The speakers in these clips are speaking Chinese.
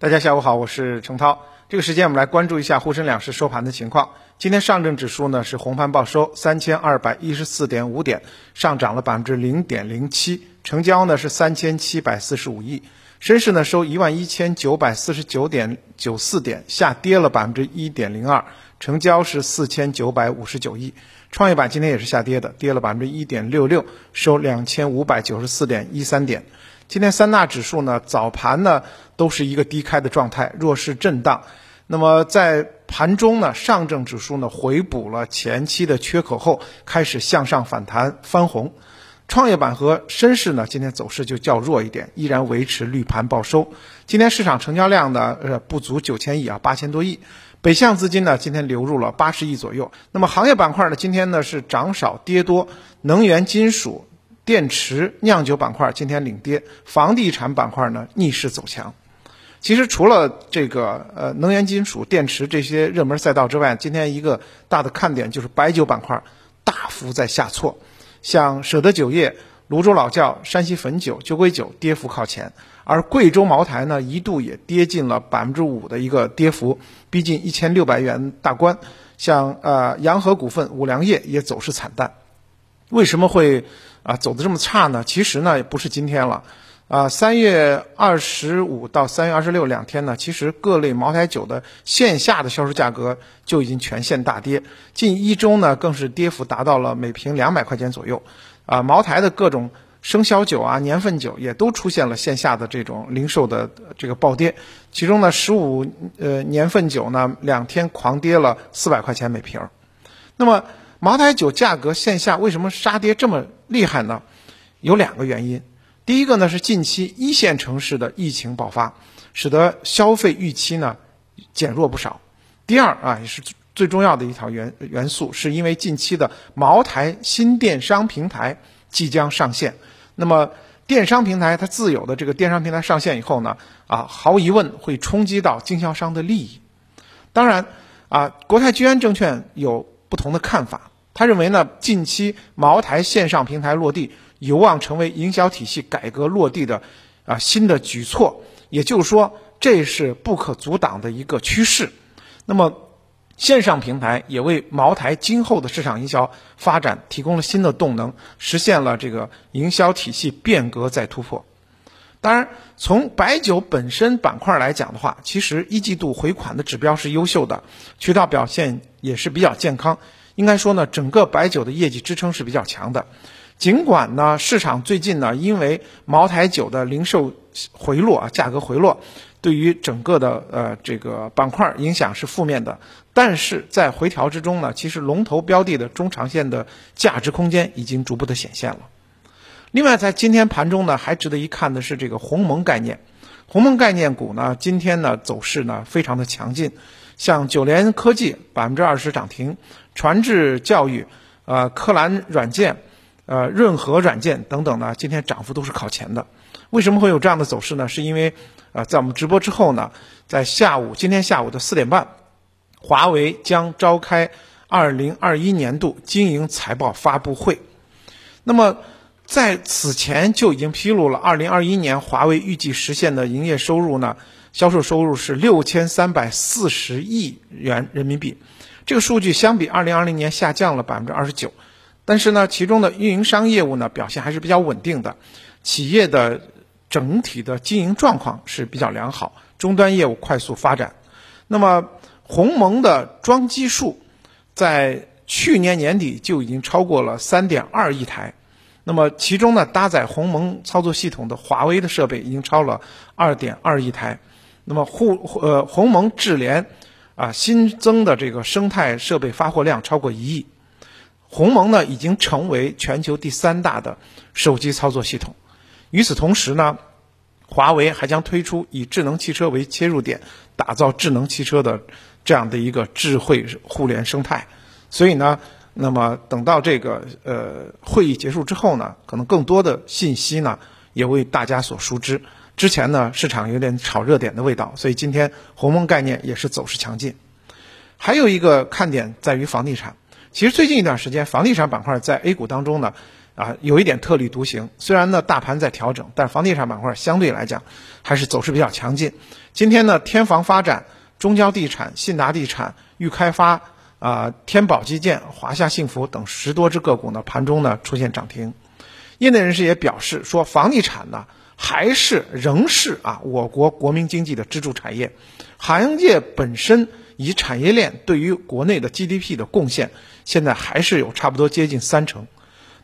大家下午好，我是程涛。这个时间我们来关注一下沪深两市收盘的情况。今天上证指数呢是红盘报收三千二百一十四点五点，上涨了百分之零点零七，成交呢是三千七百四十五亿。深市呢收一万一千九百四十九点九四点，下跌了百分之一点零二，成交是四千九百五十九亿。创业板今天也是下跌的，跌了百分之一点六六，收两千五百九十四点一三点。今天三大指数呢，早盘呢都是一个低开的状态，弱势震荡。那么在盘中呢，上证指数呢回补了前期的缺口后，开始向上反弹翻红。创业板和深市呢，今天走势就较弱一点，依然维持绿盘报收。今天市场成交量呢，呃不足九千亿啊，八千多亿。北向资金呢，今天流入了八十亿左右。那么行业板块呢，今天呢是涨少跌多，能源、金属。电池、酿酒板块今天领跌，房地产板块呢逆势走强。其实除了这个呃能源、金属、电池这些热门赛道之外，今天一个大的看点就是白酒板块大幅在下挫，像舍得酒业、泸州老窖、山西汾酒、酒鬼酒跌幅靠前，而贵州茅台呢一度也跌进了百分之五的一个跌幅，逼近一千六百元大关。像呃洋河股份、五粮液也走势惨淡。为什么会啊走的这么差呢？其实呢也不是今天了，啊三月二十五到三月二十六两天呢，其实各类茅台酒的线下的销售价格就已经全线大跌，近一周呢更是跌幅达到了每瓶两百块钱左右，啊茅台的各种生肖酒啊年份酒也都出现了线下的这种零售的这个暴跌，其中呢十五呃年份酒呢两天狂跌了四百块钱每瓶，那么。茅台酒价格线下为什么杀跌这么厉害呢？有两个原因。第一个呢是近期一线城市的疫情爆发，使得消费预期呢减弱不少。第二啊，也是最重要的一条元元素，是因为近期的茅台新电商平台即将上线。那么电商平台它自有的这个电商平台上线以后呢，啊，毫无疑问会冲击到经销商的利益。当然啊，国泰君安证券有。不同的看法，他认为呢，近期茅台线上平台落地有望成为营销体系改革落地的啊新的举措，也就是说，这是不可阻挡的一个趋势。那么，线上平台也为茅台今后的市场营销发展提供了新的动能，实现了这个营销体系变革再突破。当然，从白酒本身板块来讲的话，其实一季度回款的指标是优秀的，渠道表现也是比较健康。应该说呢，整个白酒的业绩支撑是比较强的。尽管呢，市场最近呢，因为茅台酒的零售回落啊，价格回落，对于整个的呃这个板块影响是负面的。但是在回调之中呢，其实龙头标的的中长线的价值空间已经逐步的显现了。另外，在今天盘中呢，还值得一看的是这个鸿蒙概念。鸿蒙概念股呢，今天呢走势呢非常的强劲，像九联科技百分之二十涨停，传智教育、呃科兰软件、呃润和软件等等呢，今天涨幅都是靠前的。为什么会有这样的走势呢？是因为呃在我们直播之后呢，在下午今天下午的四点半，华为将召开二零二一年度经营财报发布会，那么。在此前就已经披露了，二零二一年华为预计实现的营业收入呢，销售收入是六千三百四十亿元人民币。这个数据相比二零二零年下降了百分之二十九，但是呢，其中的运营商业务呢表现还是比较稳定的，企业的整体的经营状况是比较良好，终端业务快速发展。那么鸿蒙的装机数在去年年底就已经超过了三点二亿台。那么其中呢，搭载鸿蒙操作系统的华为的设备已经超了二点二亿台。那么互呃鸿蒙智联啊新增的这个生态设备发货量超过一亿。鸿蒙呢已经成为全球第三大的手机操作系统。与此同时呢，华为还将推出以智能汽车为切入点，打造智能汽车的这样的一个智慧互联生态。所以呢。那么等到这个呃会议结束之后呢，可能更多的信息呢也为大家所熟知。之前呢市场有点炒热点的味道，所以今天鸿蒙概念也是走势强劲。还有一个看点在于房地产。其实最近一段时间，房地产板块在 A 股当中呢，啊有一点特立独行。虽然呢大盘在调整，但房地产板块相对来讲还是走势比较强劲。今天呢，天房发展、中交地产、信达地产、预开发。啊，天宝基建、华夏幸福等十多只个股呢，盘中呢出现涨停。业内人士也表示说，房地产呢还是仍是啊我国国民经济的支柱产业，行业本身以产业链对于国内的 GDP 的贡献，现在还是有差不多接近三成。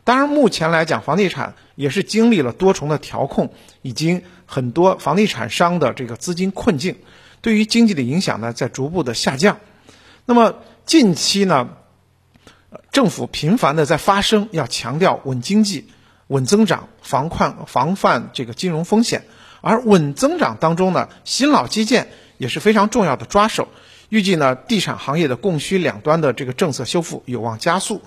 当然，目前来讲，房地产也是经历了多重的调控，已经很多房地产商的这个资金困境，对于经济的影响呢在逐步的下降。那么。近期呢，政府频繁的在发声，要强调稳经济、稳增长、防范防范这个金融风险。而稳增长当中呢，新老基建也是非常重要的抓手。预计呢，地产行业的供需两端的这个政策修复有望加速。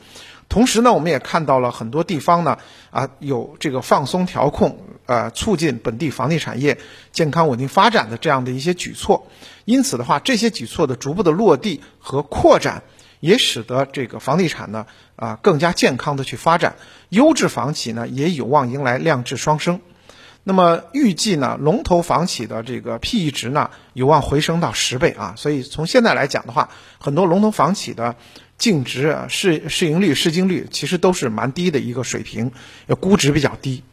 同时呢，我们也看到了很多地方呢，啊，有这个放松调控，呃，促进本地房地产业健康稳定发展的这样的一些举措。因此的话，这些举措的逐步的落地和扩展，也使得这个房地产呢，啊，更加健康的去发展，优质房企呢也有望迎来量质双升。那么预计呢，龙头房企的这个 P/E 值呢有望回升到十倍啊。所以从现在来讲的话，很多龙头房企的。净值啊，市市盈率、市净率其实都是蛮低的一个水平，估值比较低。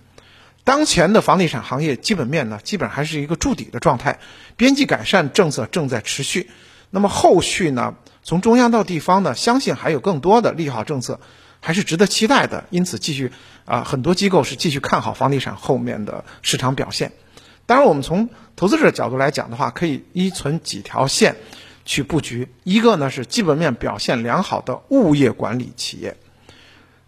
当前的房地产行业基本面呢，基本还是一个筑底的状态，边际改善政策正在持续。那么后续呢，从中央到地方呢，相信还有更多的利好政策，还是值得期待的。因此，继续啊，很多机构是继续看好房地产后面的市场表现。当然，我们从投资者角度来讲的话，可以依存几条线。去布局一个呢是基本面表现良好的物业管理企业，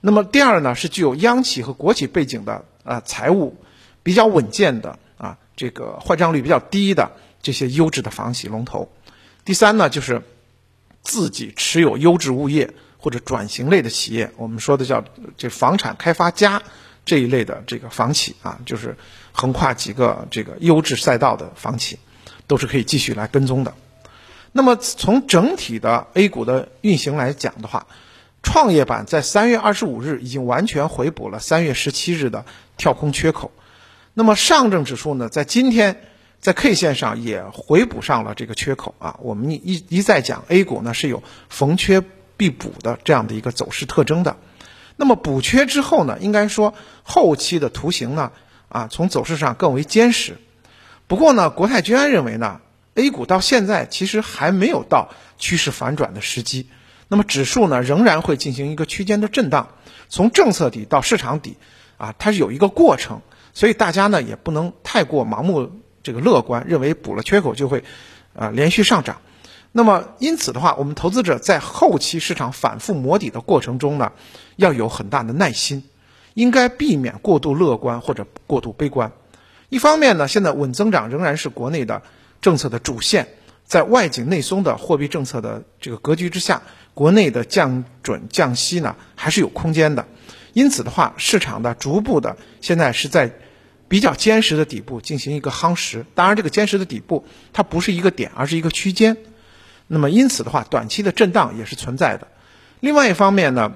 那么第二呢是具有央企和国企背景的啊财务比较稳健的啊这个坏账率比较低的这些优质的房企龙头，第三呢就是自己持有优质物业或者转型类的企业，我们说的叫这房产开发加这一类的这个房企啊，就是横跨几个这个优质赛道的房企，都是可以继续来跟踪的。那么从整体的 A 股的运行来讲的话，创业板在三月二十五日已经完全回补了三月十七日的跳空缺口。那么上证指数呢，在今天在 K 线上也回补上了这个缺口啊。我们一一再讲 A 股呢是有逢缺必补的这样的一个走势特征的。那么补缺之后呢，应该说后期的图形呢啊从走势上更为坚实。不过呢，国泰君安认为呢。A 股到现在其实还没有到趋势反转的时机，那么指数呢仍然会进行一个区间的震荡，从政策底到市场底，啊，它是有一个过程，所以大家呢也不能太过盲目这个乐观，认为补了缺口就会，啊连续上涨。那么因此的话，我们投资者在后期市场反复磨底的过程中呢，要有很大的耐心，应该避免过度乐观或者过度悲观。一方面呢，现在稳增长仍然是国内的。政策的主线，在外紧内松的货币政策的这个格局之下，国内的降准降息呢还是有空间的。因此的话，市场的逐步的现在是在比较坚实的底部进行一个夯实。当然，这个坚实的底部它不是一个点，而是一个区间。那么因此的话，短期的震荡也是存在的。另外一方面呢，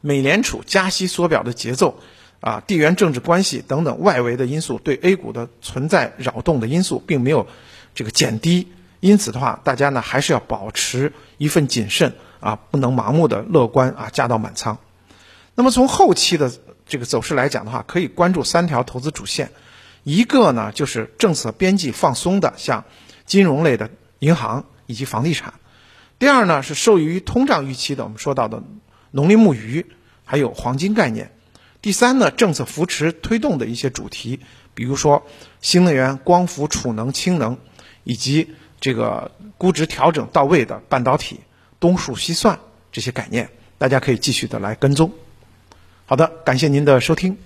美联储加息缩表的节奏。啊，地缘政治关系等等外围的因素对 A 股的存在扰动的因素并没有这个减低，因此的话，大家呢还是要保持一份谨慎啊，不能盲目的乐观啊，加到满仓。那么从后期的这个走势来讲的话，可以关注三条投资主线，一个呢就是政策边际放松的，像金融类的银行以及房地产；第二呢是受益于通胀预期的，我们说到的农林牧渔，还有黄金概念。第三呢，政策扶持推动的一些主题，比如说新能源、光伏、储能、氢能，以及这个估值调整到位的半导体、东数西算这些概念，大家可以继续的来跟踪。好的，感谢您的收听。